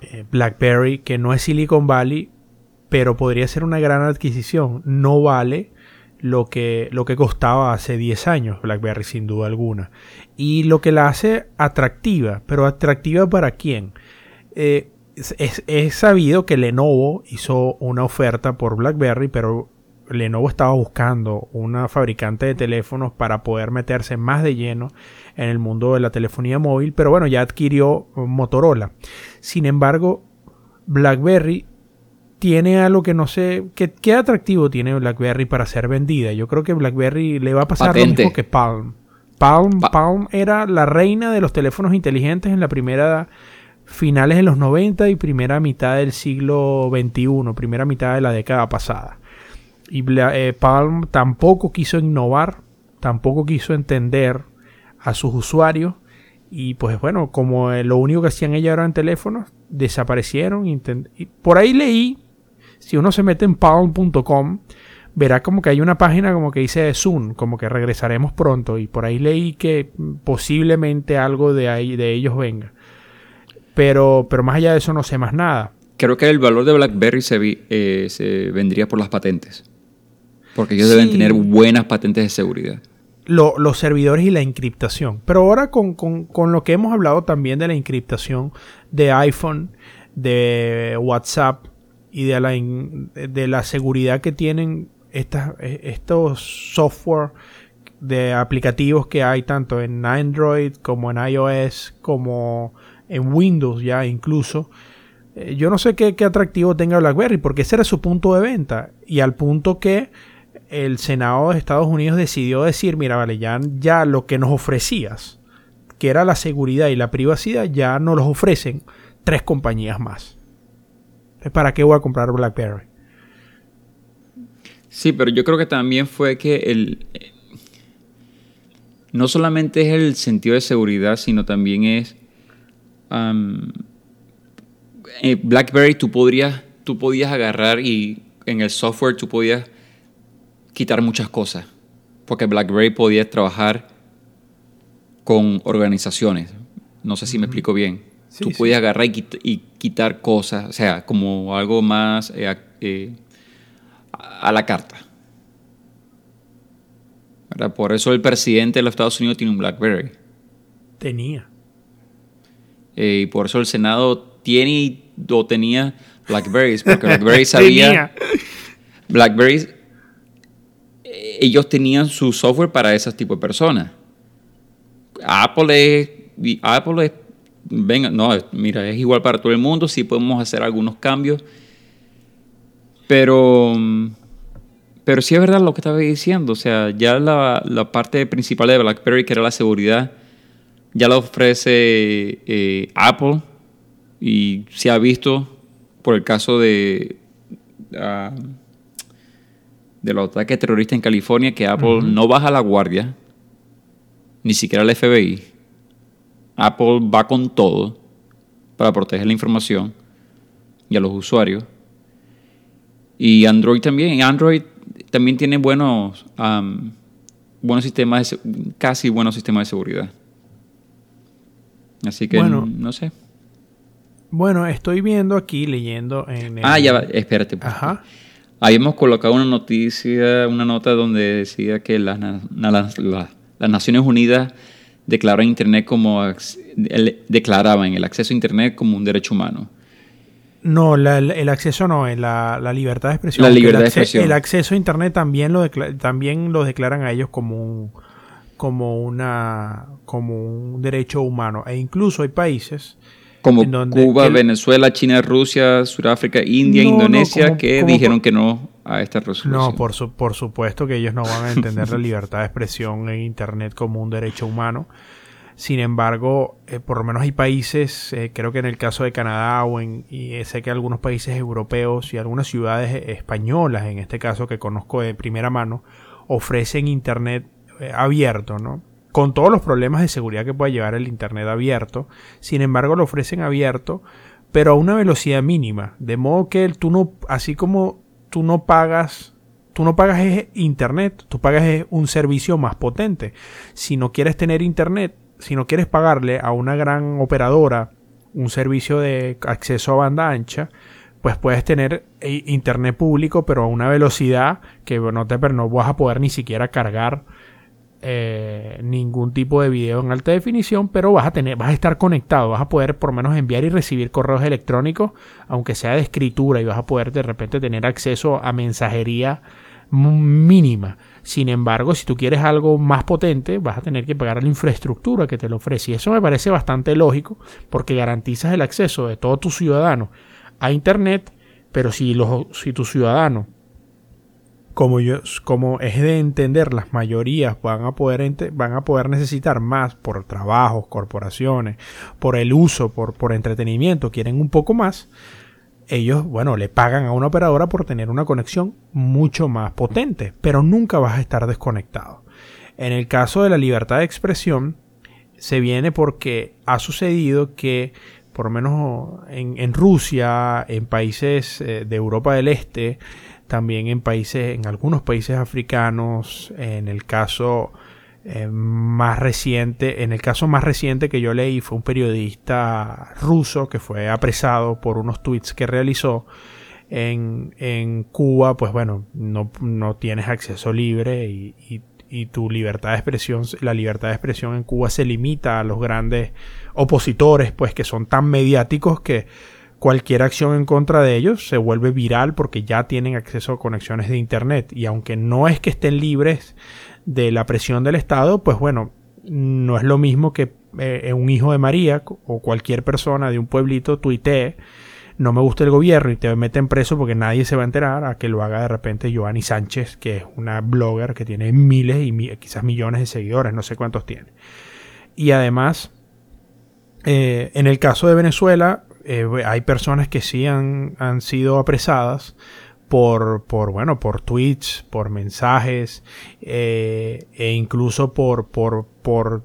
eh, BlackBerry, que no es Silicon Valley, pero podría ser una gran adquisición, no vale lo que, lo que costaba hace 10 años BlackBerry sin duda alguna. Y lo que la hace atractiva, pero atractiva para quién? Eh, es, sabido que Lenovo hizo una oferta por BlackBerry, pero Lenovo estaba buscando una fabricante de teléfonos para poder meterse más de lleno en el mundo de la telefonía móvil, pero bueno, ya adquirió Motorola. Sin embargo, BlackBerry tiene algo que no sé, ¿qué, atractivo tiene BlackBerry para ser vendida? Yo creo que BlackBerry le va a pasar lo mismo que Palm. Palm, Palm era la reina de los teléfonos inteligentes en la primera finales de los 90 y primera mitad del siglo XXI, primera mitad de la década pasada. Y eh, Palm tampoco quiso innovar, tampoco quiso entender a sus usuarios. Y pues bueno, como eh, lo único que hacían ellos eran teléfonos, desaparecieron. Por ahí leí, si uno se mete en palm.com, verá como que hay una página como que dice Zoom, como que regresaremos pronto. Y por ahí leí que posiblemente algo de, ahí, de ellos venga. Pero, pero más allá de eso no sé más nada. Creo que el valor de BlackBerry se, eh, se vendría por las patentes. Porque ellos deben tener buenas patentes de seguridad. los servidores y la encriptación. Pero ahora con, lo que hemos hablado también de la encriptación de iPhone, de WhatsApp y de la, de la seguridad que tienen estas, estos software de aplicativos que hay tanto en Android como en iOS como en Windows ya incluso. Eh, yo no sé qué, atractivo tenga BlackBerry, porque ese era su punto de venta. Y al punto que el Senado de Estados Unidos decidió decir, mira, vale, ya, ya lo que nos ofrecías, que era la seguridad y la privacidad, ya nos los ofrecen tres compañías más. ¿Para qué voy a comprar BlackBerry? Sí, pero yo creo que también fue que el... No solamente es el sentido de seguridad, sino también es... Eh, BlackBerry tú, podrías, tú podías agarrar y en el software tú podías quitar muchas cosas. Porque BlackBerry podía trabajar con organizaciones. No sé si me explico bien. tú podías agarrar y, quitar cosas, o sea, como algo más eh, eh, a la carta. Por eso el presidente de los Estados Unidos tiene un BlackBerry. Tenía. Y por eso el Senado tiene o tenía Blackberries, porque BlackBerry sabía. Blackberry, eh, ellos tenían su software para ese tipo de personas. Apple es, Apple es, venga, no, mira, es igual para todo el mundo, sí podemos hacer algunos cambios, pero, pero sí es verdad lo que estaba diciendo, o sea, ya la, la parte principal de BlackBerry, que era la seguridad, ya la ofrece eh, Apple y se ha visto por el caso de, uh, de los ataques terroristas en California que Apple no baja la guardia, ni siquiera el FBI. Apple va con todo para proteger la información y a los usuarios. Y Android también. Android también tiene buenos, buenos sistemas, casi buenos sistemas de seguridad. Así que no sé. Bueno, estoy viendo aquí, leyendo en... Ah, ya va, espérate. Pues. Ajá. Habíamos colocado una noticia, una nota donde decía que las, Naciones Unidas declararon Internet como declaraban el acceso a Internet como un derecho humano. No, el acceso no, la, la, libertad de expresión. La libertad de expresión. El acceso a Internet también lo, también lo declaran a ellos como un, como, una, como un derecho humano. E incluso hay países como Cuba, Venezuela, China, Rusia, Sudáfrica, India, Indonesia, que dijeron que no a esta resolución. No, por, por supuesto que ellos no van a entender la libertad de expresión en Internet como un derecho humano. Sin embargo, eh, por lo menos hay países, eh, creo que en el caso de Canadá o en, y eh, sé que algunos países europeos y algunas ciudades españolas, en este caso que conozco de primera mano, ofrecen Internet abierto, ¿no? con todos los problemas de seguridad que puede llevar el Internet abierto. Sin embargo, lo ofrecen abierto, pero a una velocidad mínima. De modo que tú no, así como tú no pagas, tú no pagas Internet, tú pagas un servicio más potente. Si no quieres tener Internet, si no quieres pagarle a una gran operadora un servicio de acceso a banda ancha, pues puedes tener eh, internet público, pero a una velocidad que no te no vas a poder ni siquiera cargar eh, ningún tipo de video en alta definición, pero vas a tener, vas a estar conectado, vas a poder por lo menos enviar y recibir correos electrónicos, aunque sea de escritura, y vas a poder de repente tener acceso a mensajería mínima. Sin embargo, si tú quieres algo más potente, vas a tener que pagar la infraestructura que te lo ofrece. Y eso me parece bastante lógico, porque garantizas el acceso de todos tus ciudadanos a Internet, pero si, los, si tu ciudadano como, yo, como es de entender, las mayorías van a, poder van a poder necesitar más por trabajos, corporaciones, por el uso, por, por entretenimiento, quieren un poco más, ellos, bueno, le pagan a una operadora por tener una conexión mucho más potente, pero nunca vas a estar desconectado. En el caso de la libertad de expresión, se viene porque ha sucedido que, por lo menos en, Rusia, en países eh, de Europa del Este, también en países, en algunos países africanos, en el caso eh, más reciente, en el caso más reciente que yo leí fue un periodista ruso que fue apresado por unos tweets que realizó en, en Cuba, pues bueno, no, no tienes acceso libre y, y, y, tu libertad de expresión, la libertad de expresión en Cuba se limita a los grandes opositores, pues que son tan mediáticos que cualquier acción en contra de ellos se vuelve viral porque ya tienen acceso a conexiones de Internet. Y aunque no es que estén libres de la presión del Estado, pues bueno, no es lo mismo que eh, un hijo de María o cualquier persona de un pueblito tuitee no me gusta el gobierno y te meten preso porque nadie se va a enterar a que lo haga de repente Giovanni Sánchez, que es una blogger que tiene miles y quizás millones de seguidores, no sé cuántos tiene. Y además, eh, en el caso de Venezuela, eh, hay personas que sí han, sido apresadas por, por, bueno, por tweets, por mensajes eh, e incluso por, por, por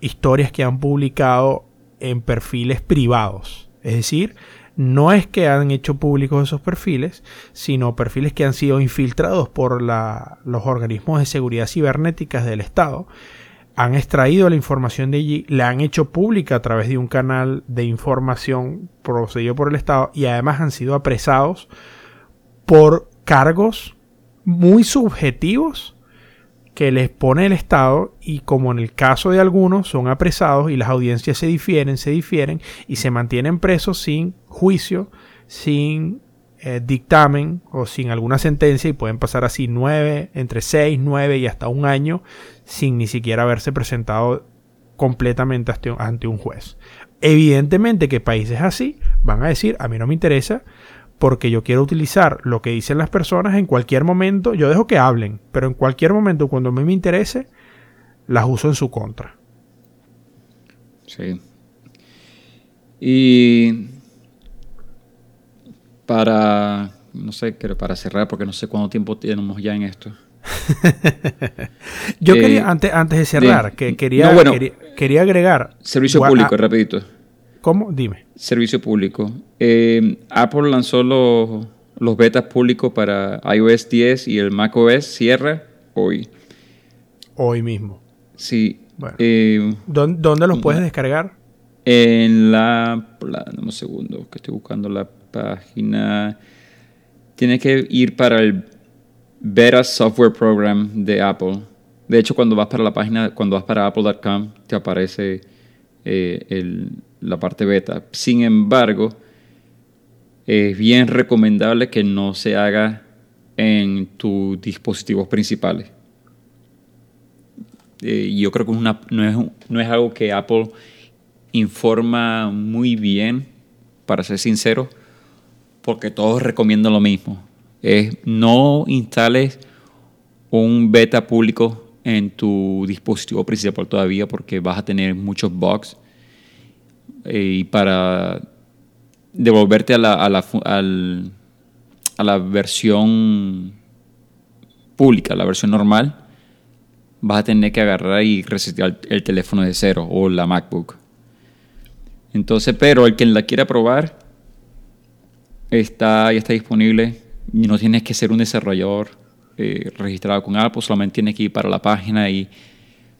historias que han publicado en perfiles privados. Es decir, no es que han hecho públicos esos perfiles, sino perfiles que han sido infiltrados por los organismos de seguridad cibernéticas del Estado. Han extraído la información de allí, la han hecho pública a través de un canal de información procedido por el Estado y además han sido apresados por cargos muy subjetivos que les pone el Estado y como en el caso de algunos son apresados y las audiencias se difieren, se difieren y se mantienen presos sin juicio, sin eh, dictamen o sin alguna sentencia y pueden pasar así nueve, entre seis, nueve y hasta un año sin ni siquiera haberse presentado completamente ante un juez. Evidentemente que países así van a decir, a mí no me interesa porque yo quiero utilizar lo que dicen las personas en cualquier momento. Yo dejo que hablen, pero en cualquier momento, cuando a mí me interese, las uso en su contra. Sí. Y para, no sé, para cerrar, porque no sé cuánto tiempo tenemos ya en esto. yo quería, eh, antes, antes de cerrar, que quería, quería, agregar... Servicio público, rapidito. ¿Cómo? Dime. Servicio público. Eh, Apple lanzó los, los betas públicos para iOS 10 y el macOS Sierra hoy. Hoy mismo. Sí. Eh, ¿Dónde, los puedes descargar? En la, Dame un segundo, que estoy buscando la página. Tienes que ir para el Beta Software Program de Apple. De hecho, cuando vas para la página, cuando vas para apple.com, te aparece eh, la parte beta. Sin embargo, es bien recomendable que no se haga en tus dispositivos principales. Eh, yo creo que no, es, no es algo que Apple informa muy bien, para ser sincero, porque todos recomiendan lo mismo. Es no instales un beta público en tu dispositivo principal todavía porque vas a tener muchos bugs y para devolverte a la, a la, a la versión pública, la versión normal, vas a tener que agarrar y resetear el teléfono de cero o la MacBook. Entonces, pero el que la quiera probar está, ya está disponible. No tienes que ser un desarrollador eh, registrado con Apple, solamente tienes que ir para la página y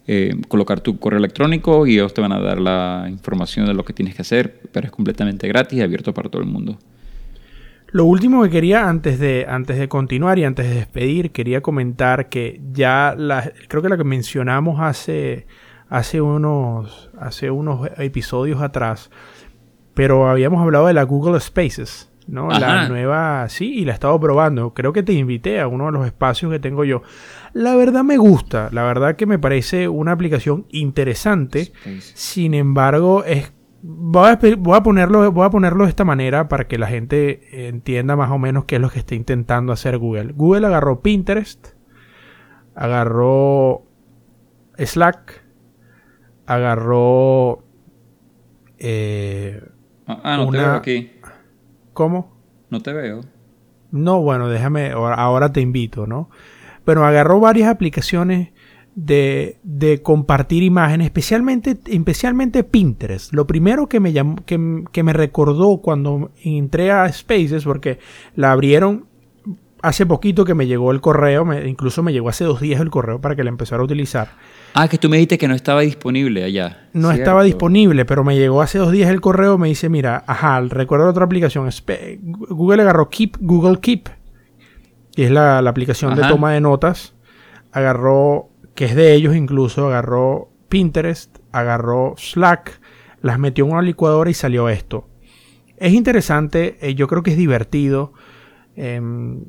eh, colocar tu correo electrónico y ellos te van a dar la información de lo que tienes que hacer, pero es completamente gratis y abierto para todo el mundo. Lo último que quería antes de, antes de continuar y antes de despedir, quería comentar que ya la, creo que la que mencionamos hace, hace, unos, hace unos episodios atrás, pero habíamos hablado de la Google Spaces. ¿No? La nueva, sí, y la he estado probando. Creo que te invité a uno de los espacios que tengo yo. La verdad me gusta, la verdad que me parece una aplicación interesante. Sin embargo, es Voy a, voy a, ponerlo, voy a ponerlo de esta manera para que la gente entienda más o menos qué es lo que está intentando hacer Google. Google agarró Pinterest, agarró Slack, agarró eh, ah, ah, no te veo aquí. ¿Cómo? No te veo. No, bueno, déjame, ahora te invito, ¿no? Pero agarró varias aplicaciones de, de, compartir imágenes, especialmente, especialmente Pinterest. Lo primero que me, llamó, que, me recordó cuando entré a Spaces, porque la abrieron hace poquito que me llegó el correo, incluso me llegó hace dos días el correo para que la empezara a utilizar. Ah, que tú me dijiste que no estaba disponible allá. No estaba disponible, pero me llegó hace dos días el correo. Me dice, mira, ajá, recuerdo otra aplicación. Google agarró Keep, Google Keep, que es la, aplicación de toma de notas. Agarró, que es de ellos incluso, agarró Pinterest, agarró Slack, las metió en una licuadora y salió esto. Es interesante, eh, yo creo que es divertido. Em,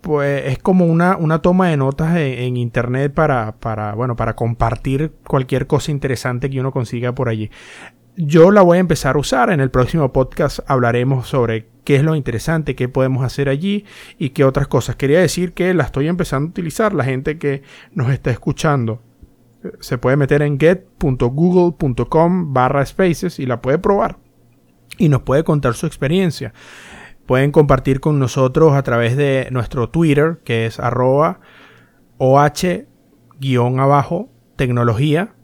pues es como una, una toma de notas en, internet para, para, bueno, para compartir cualquier cosa interesante que uno consiga por allí. Yo la voy a empezar a usar. En el próximo podcast hablaremos sobre qué es lo interesante, qué podemos hacer allí y qué otras cosas. Quería decir que la estoy empezando a utilizar. La gente que nos está escuchando eh, se puede meter en get.google.com barra spaces y la puede probar y nos puede contar su experiencia. Pueden compartir con nosotros a través de nuestro Twitter, que es arroba OH-abajo tecnología.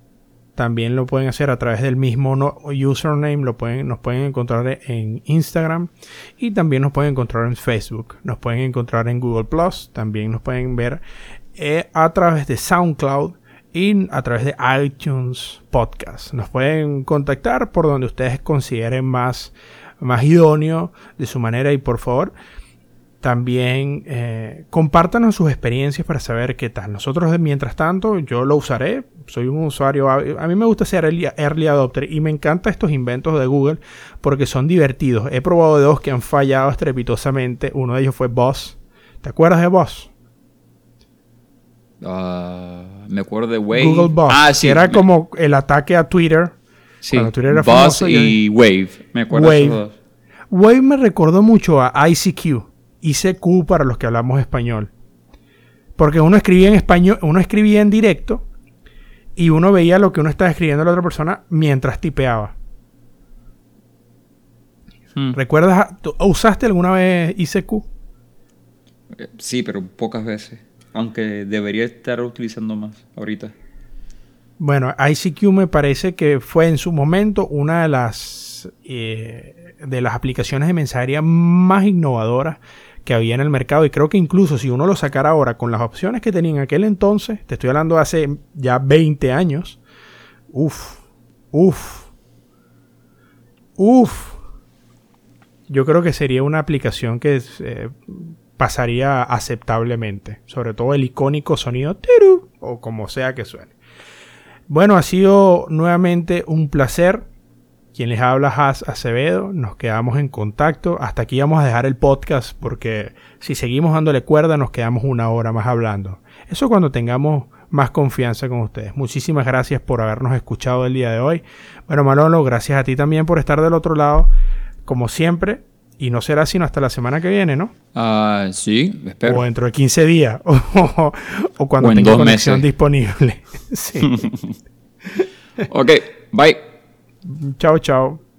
También lo pueden hacer a través del mismo username, lo pueden, nos pueden encontrar en Instagram y también nos pueden encontrar en Facebook, nos pueden encontrar en Google Plus, también nos pueden ver eh, a través de SoundCloud y a través de iTunes Podcast. Nos pueden contactar por donde ustedes consideren más, más idóneo de su manera y por favor también eh, compártanos sus experiencias para saber qué tal. Nosotros, mientras tanto, yo lo usaré. Soy un usuario. A, mí me gusta ser early, adopter y me encantan estos inventos de Google porque son divertidos. He probado dos que han fallado estrepitosamente. Uno de ellos fue Boss. ¿Te acuerdas de Boss? Ah, me acuerdo de Wave. Google Boss. Ah, sí. era como el ataque a Twitter. Sí. Y, Wave. Me acuerdo Wave. De dos. Wave me recordó mucho a ICQ. ICQ para los que hablamos español. Porque uno escribía en español, uno escribía en directo y uno veía lo que uno estaba escribiendo a la otra persona mientras tipeaba. Hmm. ¿Recuerdas? ¿Usaste alguna vez ICQ? Eh, sí, pero pocas veces. Aunque debería estar utilizando más ahorita. Bueno, ICQ me parece que fue en su momento una de las, eh, de las aplicaciones de mensajería más innovadoras que había en el mercado y creo que incluso si uno lo sacara ahora con las opciones que tenía en aquel entonces, te estoy hablando de hace ya 20 años, uff, uff, uff, yo creo que sería una aplicación que eh, pasaría aceptablemente, sobre todo el icónico sonido o como sea que suene. Bueno, ha sido nuevamente un placer quien les habla, Has Acevedo. Nos quedamos en contacto. Hasta aquí vamos a dejar el podcast porque si seguimos dándole cuerda nos quedamos una hora más hablando. Eso cuando tengamos más confianza con ustedes. Muchísimas gracias por habernos escuchado el día de hoy. Bueno, Manolo, gracias a ti también por estar del otro lado. Como siempre, y no será sino hasta la semana que viene, ¿no? Ah, sí, espero. O dentro de 15 días. O, cuando tenga conexión disponible. sí. ok, bye. Chao, chao.